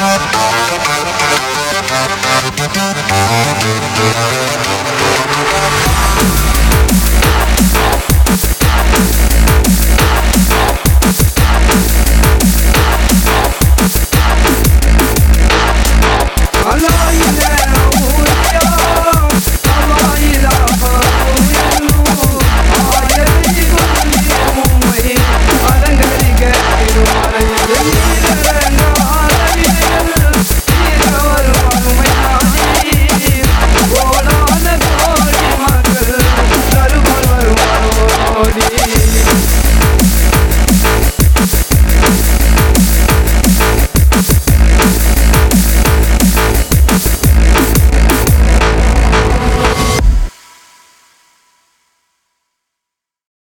Thank you. Tony.